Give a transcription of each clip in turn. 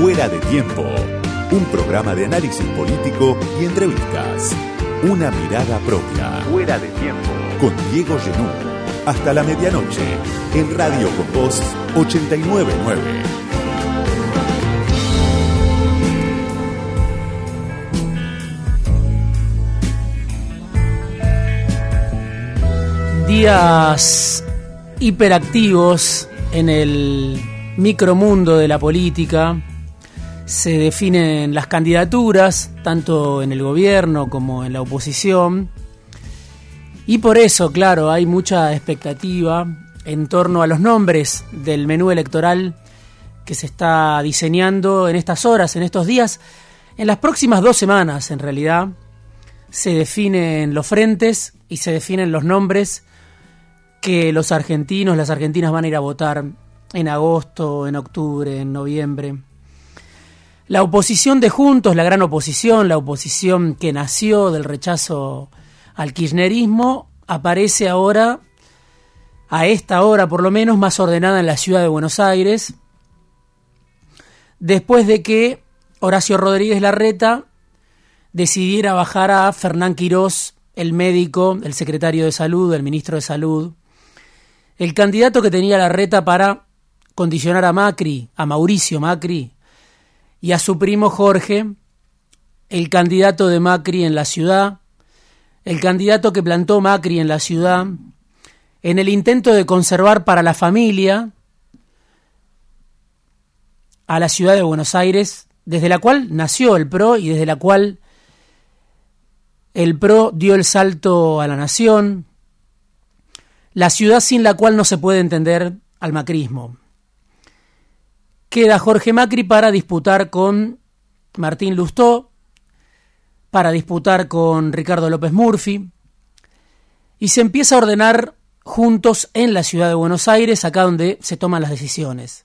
Fuera de tiempo. Un programa de análisis político y entrevistas. Una mirada propia. Fuera de tiempo. Con Diego Genú. Hasta la medianoche. En Radio Con Voz 899. días hiperactivos en el micromundo de la política. Se definen las candidaturas, tanto en el gobierno como en la oposición. Y por eso, claro, hay mucha expectativa en torno a los nombres del menú electoral que se está diseñando en estas horas, en estos días, en las próximas dos semanas, en realidad, se definen los frentes y se definen los nombres que los argentinos, las argentinas van a ir a votar en agosto, en octubre, en noviembre. La oposición de Juntos, la gran oposición, la oposición que nació del rechazo al kirchnerismo, aparece ahora, a esta hora por lo menos, más ordenada en la ciudad de Buenos Aires, después de que Horacio Rodríguez Larreta decidiera bajar a Fernán Quirós, el médico, el secretario de salud, el ministro de salud, el candidato que tenía la reta para condicionar a Macri, a Mauricio Macri, y a su primo Jorge, el candidato de Macri en la ciudad, el candidato que plantó Macri en la ciudad, en el intento de conservar para la familia a la ciudad de Buenos Aires, desde la cual nació el PRO y desde la cual el PRO dio el salto a la nación, la ciudad sin la cual no se puede entender al macrismo. Queda Jorge Macri para disputar con Martín Lustó, para disputar con Ricardo López Murphy, y se empieza a ordenar juntos en la ciudad de Buenos Aires, acá donde se toman las decisiones.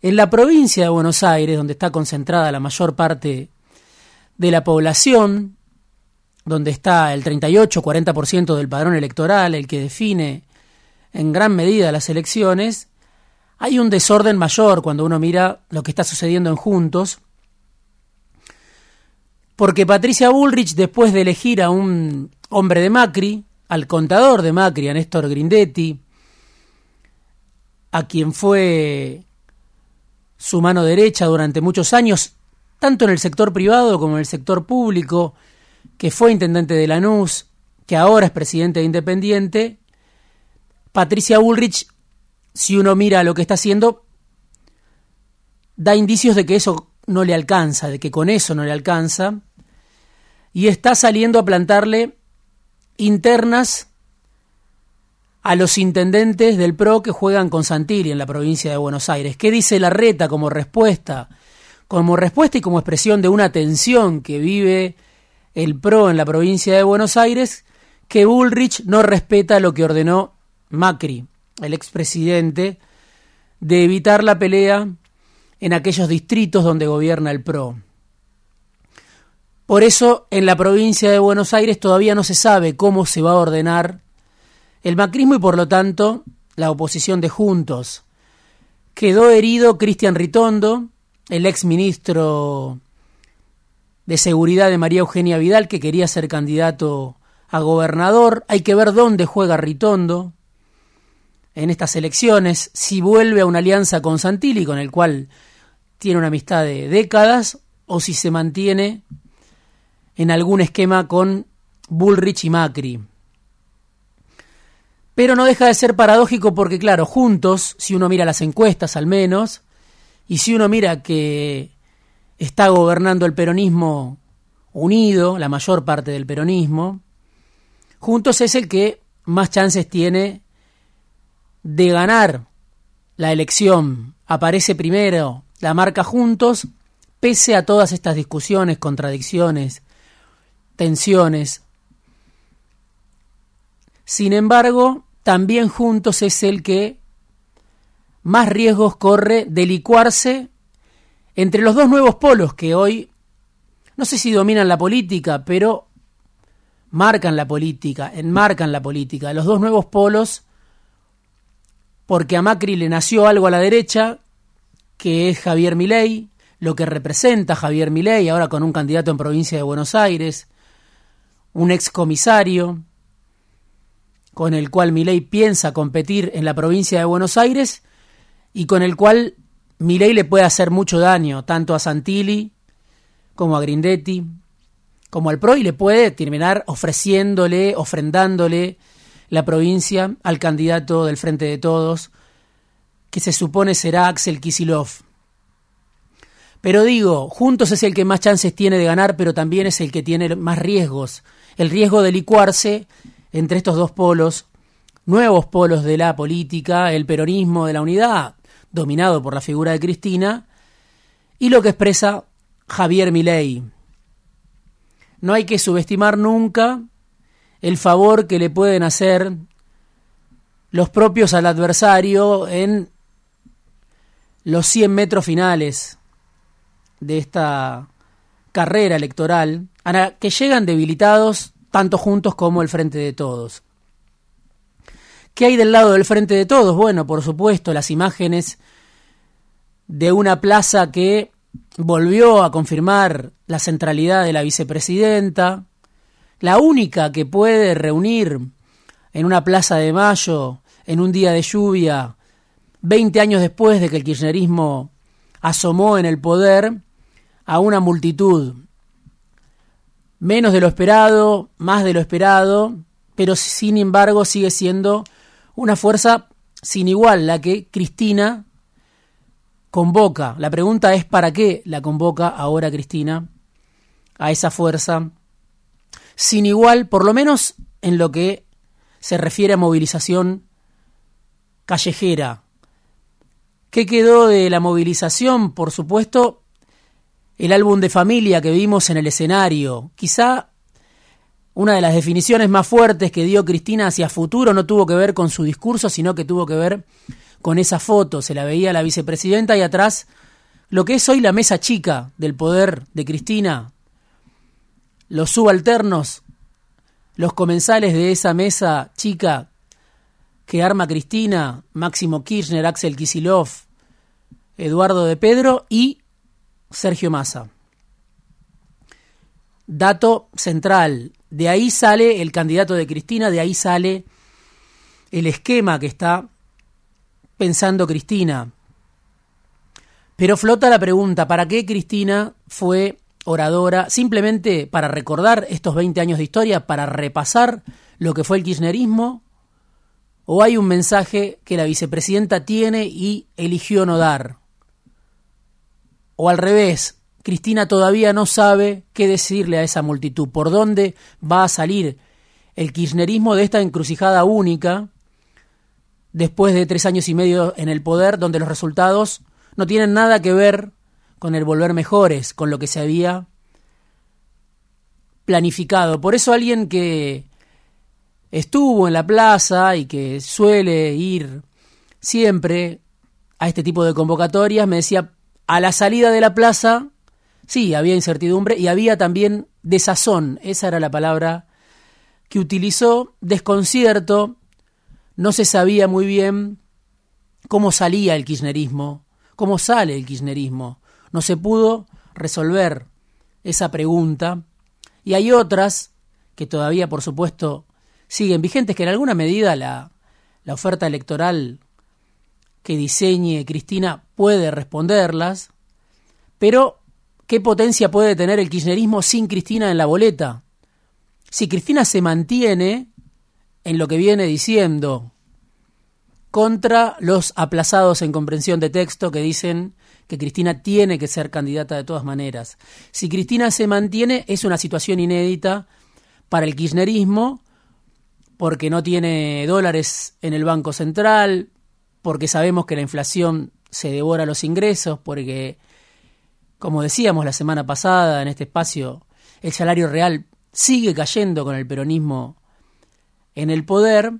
En la provincia de Buenos Aires, donde está concentrada la mayor parte de la población, donde está el 38-40% del padrón electoral, el que define en gran medida las elecciones, hay un desorden mayor cuando uno mira lo que está sucediendo en Juntos, porque Patricia Bullrich, después de elegir a un hombre de Macri, al contador de Macri, a Néstor Grindetti, a quien fue su mano derecha durante muchos años, tanto en el sector privado como en el sector público, que fue intendente de Lanús, que ahora es presidente de Independiente, Patricia Bullrich, si uno mira lo que está haciendo, da indicios de que eso no le alcanza, de que con eso no le alcanza, y está saliendo a plantarle internas a los intendentes del PRO que juegan con Santilli en la provincia de Buenos Aires. ¿Qué dice la reta como respuesta? Como respuesta y como expresión de una tensión que vive el PRO en la provincia de Buenos Aires, que Bullrich no respeta lo que ordenó Macri, el expresidente, de evitar la pelea en aquellos distritos donde gobierna el PRO. Por eso, en la provincia de Buenos Aires todavía no se sabe cómo se va a ordenar el macrismo y por lo tanto la oposición de Juntos. Quedó herido Cristian Ritondo, el ex ministro de Seguridad de María Eugenia Vidal, que quería ser candidato a gobernador. Hay que ver dónde juega Ritondo en estas elecciones, si vuelve a una alianza con Santilli, con el cual tiene una amistad de décadas, o si se mantiene en algún esquema con Bullrich y Macri. Pero no deja de ser paradójico porque, claro, juntos, si uno mira las encuestas al menos, y si uno mira que está gobernando el peronismo unido, la mayor parte del peronismo, juntos es el que más chances tiene de ganar la elección aparece primero la marca Juntos, pese a todas estas discusiones, contradicciones, tensiones. Sin embargo, también Juntos es el que más riesgos corre de licuarse entre los dos nuevos polos que hoy, no sé si dominan la política, pero marcan la política, enmarcan la política. Los dos nuevos polos porque a Macri le nació algo a la derecha, que es Javier Milei, lo que representa Javier Milei, ahora con un candidato en provincia de Buenos Aires, un excomisario con el cual Milei piensa competir en la provincia de Buenos Aires y con el cual Milei le puede hacer mucho daño, tanto a Santilli como a Grindetti, como al PRO, y le puede terminar ofreciéndole, ofrendándole la provincia al candidato del Frente de Todos, que se supone será Axel Kisilov. Pero digo, Juntos es el que más chances tiene de ganar, pero también es el que tiene más riesgos. El riesgo de licuarse entre estos dos polos, nuevos polos de la política, el peronismo de la unidad, dominado por la figura de Cristina, y lo que expresa Javier Milei. No hay que subestimar nunca el favor que le pueden hacer los propios al adversario en los 100 metros finales de esta carrera electoral, que llegan debilitados tanto juntos como el Frente de Todos. ¿Qué hay del lado del Frente de Todos? Bueno, por supuesto, las imágenes de una plaza que volvió a confirmar la centralidad de la vicepresidenta, la única que puede reunir en una plaza de mayo, en un día de lluvia, 20 años después de que el kirchnerismo asomó en el poder, a una multitud. Menos de lo esperado, más de lo esperado, pero sin embargo sigue siendo una fuerza sin igual la que Cristina convoca. La pregunta es ¿para qué la convoca ahora Cristina a esa fuerza sin igual, por lo menos en lo que se refiere a movilización callejera. ¿Qué quedó de la movilización? Por supuesto, el álbum de familia que vimos en el escenario. Quizá una de las definiciones más fuertes que dio Cristina hacia futuro no tuvo que ver con su discurso, sino que tuvo que ver con esa foto. Se la veía la vicepresidenta y atrás lo que es hoy la mesa chica del poder de Cristina, los subalternos, los comensales de esa mesa chica que arma Cristina, Máximo Kirchner, Axel Kisilov, Eduardo de Pedro y Sergio Massa. Dato central, de ahí sale el candidato de Cristina, de ahí sale el esquema que está pensando Cristina. Pero flota la pregunta, ¿para qué Cristina fue oradora, simplemente para recordar estos 20 años de historia, para repasar lo que fue el kirchnerismo, o hay un mensaje que la vicepresidenta tiene y eligió no dar. O al revés, Cristina todavía no sabe qué decirle a esa multitud, por dónde va a salir el kirchnerismo de esta encrucijada única, después de tres años y medio en el poder, donde los resultados no tienen nada que ver con el volver mejores, con lo que se había planificado. Por eso alguien que estuvo en la plaza y que suele ir siempre a este tipo de convocatorias me decía, a la salida de la plaza, sí, había incertidumbre y había también desazón, esa era la palabra que utilizó, desconcierto, no se sabía muy bien cómo salía el kirchnerismo, cómo sale el kirchnerismo. No se pudo resolver esa pregunta y hay otras que todavía, por supuesto, siguen vigentes, que en alguna medida la, la oferta electoral que diseñe Cristina puede responderlas, pero ¿qué potencia puede tener el kirchnerismo sin Cristina en la boleta? Si Cristina se mantiene en lo que viene diciendo contra los aplazados en comprensión de texto que dicen que Cristina tiene que ser candidata de todas maneras. Si Cristina se mantiene, es una situación inédita para el kirchnerismo, porque no tiene dólares en el Banco Central, porque sabemos que la inflación se devora los ingresos, porque, como decíamos la semana pasada en este espacio, el salario real sigue cayendo con el peronismo en el poder,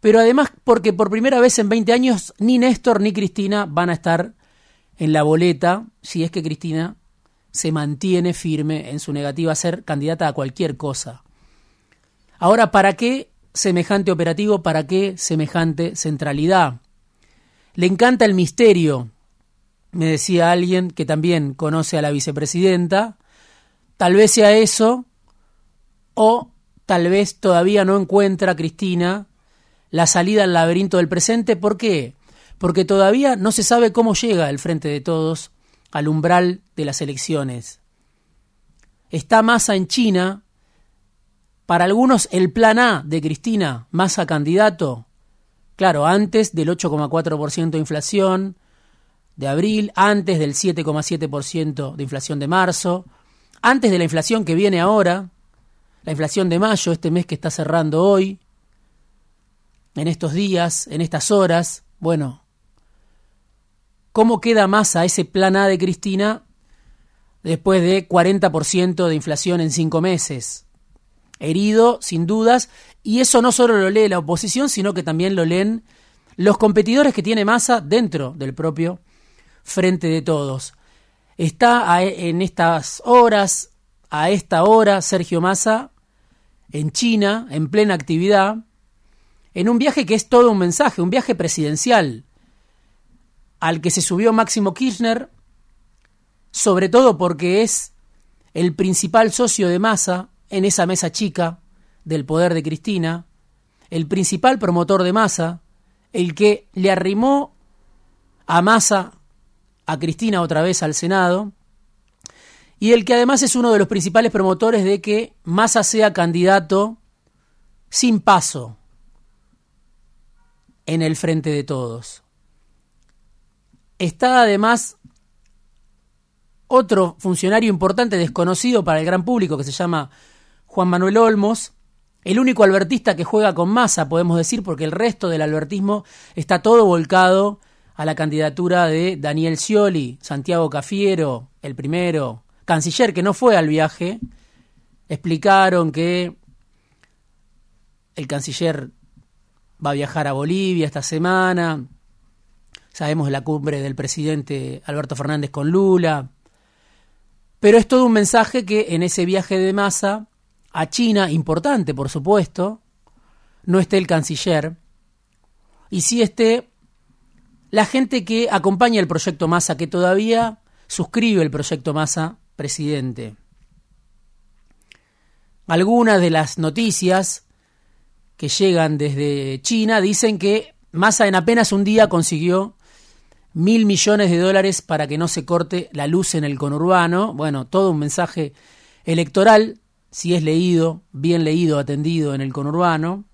pero además porque por primera vez en 20 años ni Néstor ni Cristina van a estar en la boleta si es que Cristina se mantiene firme en su negativa a ser candidata a cualquier cosa. Ahora, ¿para qué semejante operativo? ¿Para qué semejante centralidad? Le encanta el misterio me decía alguien que también conoce a la vicepresidenta, tal vez sea eso, o tal vez todavía no encuentra Cristina la salida al laberinto del presente. ¿Por qué? Porque todavía no se sabe cómo llega el Frente de Todos al umbral de las elecciones. Está Massa en China. Para algunos el plan A de Cristina, Massa candidato, claro, antes del 8,4% de inflación de abril, antes del 7,7% de inflación de marzo, antes de la inflación que viene ahora, la inflación de mayo, este mes que está cerrando hoy, en estos días, en estas horas, bueno, ¿cómo queda Massa ese plan A de Cristina después de 40% de inflación en cinco meses? Herido, sin dudas, y eso no solo lo lee la oposición, sino que también lo leen los competidores que tiene Massa dentro del propio Frente de Todos. Está en estas horas, a esta hora, Sergio Massa en China, en plena actividad, en un viaje que es todo un mensaje, un viaje presidencial, al que se subió Máximo Kirchner, sobre todo porque es el principal socio de Massa en esa mesa chica del poder de Cristina, el principal promotor de Massa, el que le arrimó a Massa, a Cristina otra vez al Senado, y el que además es uno de los principales promotores de que Massa sea candidato sin paso, en el frente de todos. Está además otro funcionario importante desconocido para el gran público que se llama Juan Manuel Olmos, el único albertista que juega con masa, podemos decir, porque el resto del albertismo está todo volcado a la candidatura de Daniel Scioli, Santiago Cafiero, el primero, canciller que no fue al viaje, explicaron que el canciller va a viajar a Bolivia esta semana. Sabemos la cumbre del presidente Alberto Fernández con Lula. Pero es todo un mensaje que en ese viaje de masa a China, importante por supuesto, no esté el canciller y sí esté la gente que acompaña el proyecto Masa, que todavía suscribe el proyecto Masa presidente. Algunas de las noticias que llegan desde China dicen que Massa en apenas un día consiguió mil millones de dólares para que no se corte la luz en el conurbano. Bueno, todo un mensaje electoral, si es leído, bien leído, atendido en el conurbano.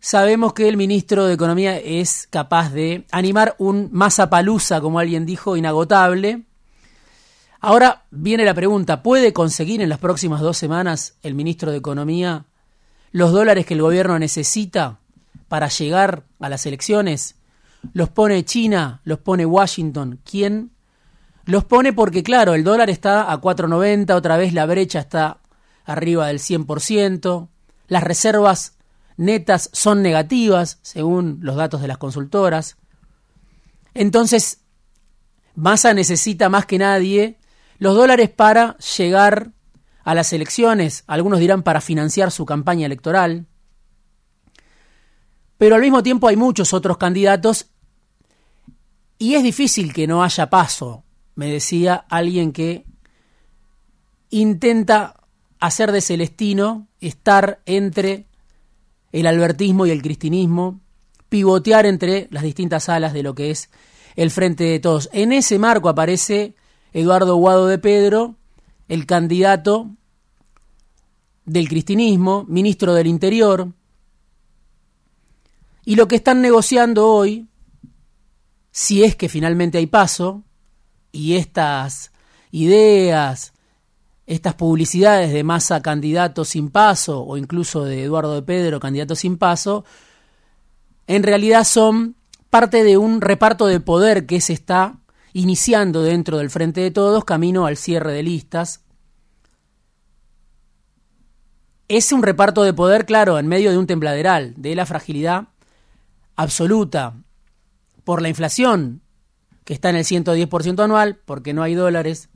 Sabemos que el ministro de Economía es capaz de animar un palusa, como alguien dijo, inagotable. Ahora viene la pregunta, ¿puede conseguir en las próximas dos semanas el ministro de Economía los dólares que el gobierno necesita para llegar a las elecciones? ¿Los pone China? ¿Los pone Washington? ¿Quién? Los pone porque, claro, el dólar está a 4.90, otra vez la brecha está arriba del 100%, las reservas netas son negativas, según los datos de las consultoras. Entonces, Massa necesita más que nadie los dólares para llegar a las elecciones, algunos dirán para financiar su campaña electoral, pero al mismo tiempo hay muchos otros candidatos y es difícil que no haya paso, me decía alguien que intenta hacer de Celestino estar entre el albertismo y el cristinismo, pivotear entre las distintas alas de lo que es el Frente de Todos. En ese marco aparece Eduardo Guado de Pedro, el candidato del cristinismo, ministro del Interior, y lo que están negociando hoy, si es que finalmente hay paso, y estas ideas, estas publicidades de masa candidato sin paso, o incluso de Eduardo de Pedro candidato sin paso, en realidad son parte de un reparto de poder que se está iniciando dentro del Frente de Todos, camino al cierre de listas, es un reparto de poder, claro, en medio de un tembladeral, de la fragilidad absoluta por la inflación, que está en el 110% anual, porque no hay dólares,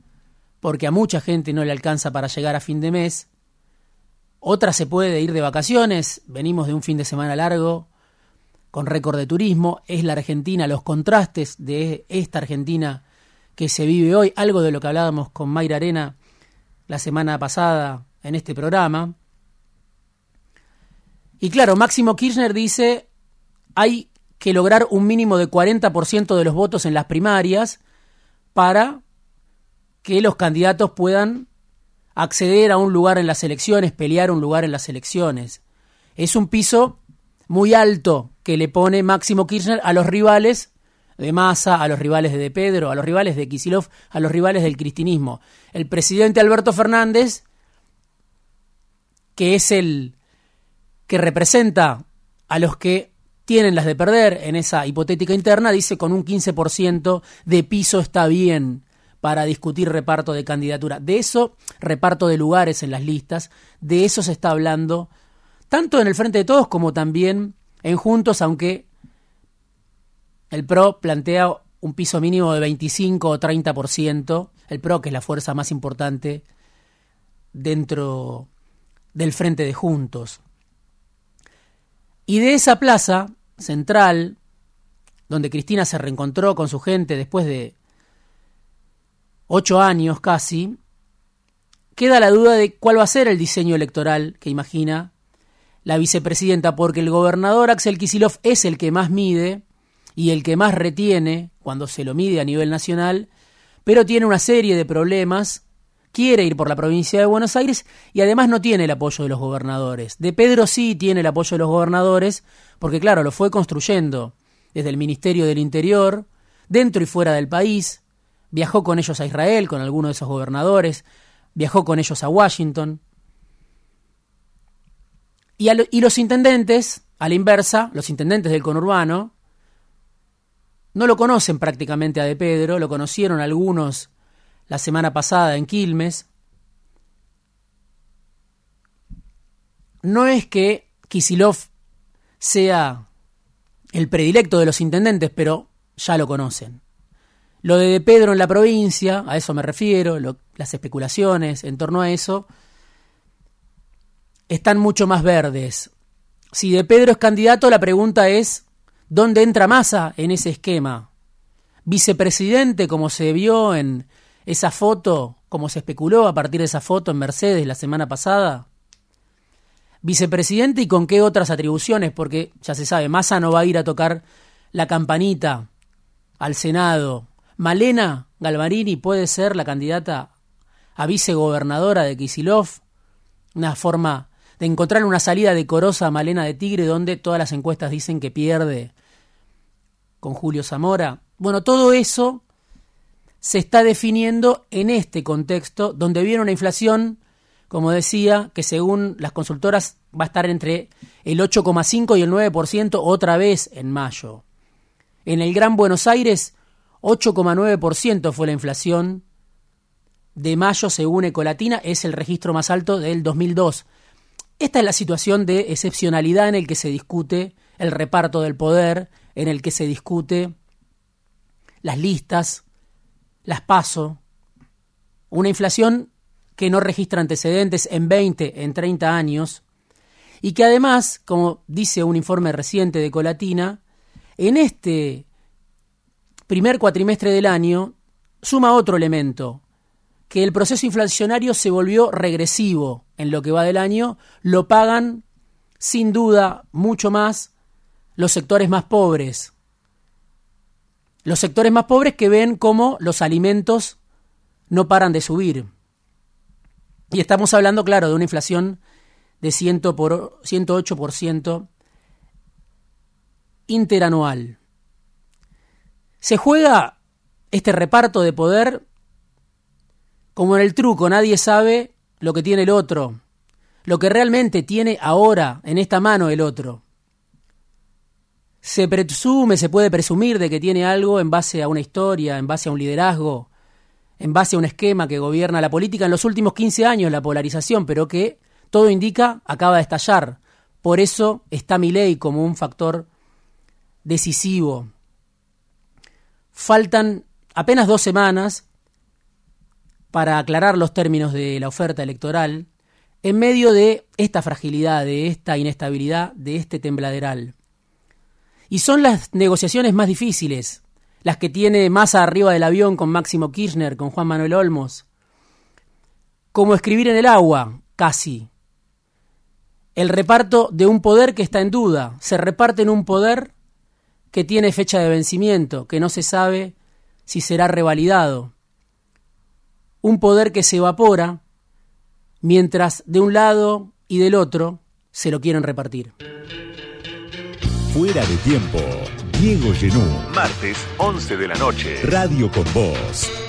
porque a mucha gente no le alcanza para llegar a fin de mes. Otra se puede ir de vacaciones, venimos de un fin de semana largo, con récord de turismo, es la Argentina, los contrastes de esta Argentina que se vive hoy, algo de lo que hablábamos con Mayra Arena la semana pasada en este programa. Y claro, Máximo Kirchner dice, hay que lograr un mínimo de 40% de los votos en las primarias para que los candidatos puedan acceder a un lugar en las elecciones, pelear un lugar en las elecciones. Es un piso muy alto que le pone Máximo Kirchner a los rivales de Massa, a los rivales de De Pedro, a los rivales de Kisilov, a los rivales del cristinismo. El presidente Alberto Fernández, que es el que representa a los que tienen las de perder en esa hipotética interna, dice con un 15% de piso está bien para discutir reparto de candidatura. De eso, reparto de lugares en las listas, de eso se está hablando, tanto en el Frente de Todos como también en Juntos, aunque el PRO plantea un piso mínimo de 25 o 30%, el PRO que es la fuerza más importante dentro del Frente de Juntos. Y de esa plaza central, donde Cristina se reencontró con su gente después de ocho años casi, queda la duda de cuál va a ser el diseño electoral que imagina la vicepresidenta, porque el gobernador Axel Kisilov es el que más mide y el que más retiene cuando se lo mide a nivel nacional, pero tiene una serie de problemas, quiere ir por la provincia de Buenos Aires y además no tiene el apoyo de los gobernadores. De Pedro sí tiene el apoyo de los gobernadores, porque claro, lo fue construyendo desde el Ministerio del Interior, dentro y fuera del país, viajó con ellos a Israel, con algunos de esos gobernadores, viajó con ellos a Washington, y, los intendentes, a la inversa, los intendentes del conurbano, no lo conocen prácticamente a De Pedro, lo conocieron algunos la semana pasada en Quilmes. No es que Kisilov sea el predilecto de los intendentes, pero ya lo conocen. Lo de De Pedro en la provincia, a eso me refiero, las especulaciones en torno a eso, están mucho más verdes. Si de Pedro es candidato, la pregunta es, ¿dónde entra Massa en ese esquema? Vicepresidente, como se vio en esa foto, como se especuló a partir de esa foto en Mercedes la semana pasada. Vicepresidente y con qué otras atribuciones, porque ya se sabe, Massa no va a ir a tocar la campanita al Senado. Malena Galvarini puede ser la candidata a vicegobernadora de Kisilov, una forma de encontrar una salida decorosa a Malena de Tigre, donde todas las encuestas dicen que pierde con Julio Zamora. Bueno, todo eso se está definiendo en este contexto, donde viene una inflación, como decía, que según las consultoras va a estar entre el 8,5 y el 9% otra vez en mayo. En el Gran Buenos Aires, 8,9% fue la inflación de mayo según Ecolatina, es el registro más alto del 2002. Esta es la situación de excepcionalidad en el que se discute el reparto del poder, en el que se discute las listas, las paso, una inflación que no registra antecedentes en 20, en 30 años, y que además, como dice un informe reciente de Colatina, en este primer cuatrimestre del año suma otro elemento, que el proceso inflacionario se volvió regresivo en lo que va del año, lo pagan sin duda mucho más los sectores más pobres. Los sectores más pobres que ven cómo los alimentos no paran de subir. Y estamos hablando, claro, de una inflación de 100 por, 108% interanual. Se juega este reparto de poder como en el truco, nadie sabe lo que tiene el otro, lo que realmente tiene ahora en esta mano el otro. Se presume, se puede presumir de que tiene algo en base a una historia, en base a un liderazgo, en base a un esquema que gobierna la política en los últimos 15 años, la polarización, pero que todo indica acaba de estallar. Por eso está mi ley como un factor decisivo. Faltan apenas dos semanas para aclarar los términos de la oferta electoral en medio de esta fragilidad, de esta inestabilidad, de este tembladeral. Y son las negociaciones más difíciles, las que tiene más arriba del avión con Máximo Kirchner, con Juan Manuel Olmos. Como escribir en el agua, casi. El reparto de un poder que está en duda. Se reparte en un poder que tiene fecha de vencimiento, que no se sabe si será revalidado. Un poder que se evapora mientras de un lado y del otro se lo quieren repartir. Fuera de tiempo, Diego Genú. Martes, 11 de la noche. Radio con Voz.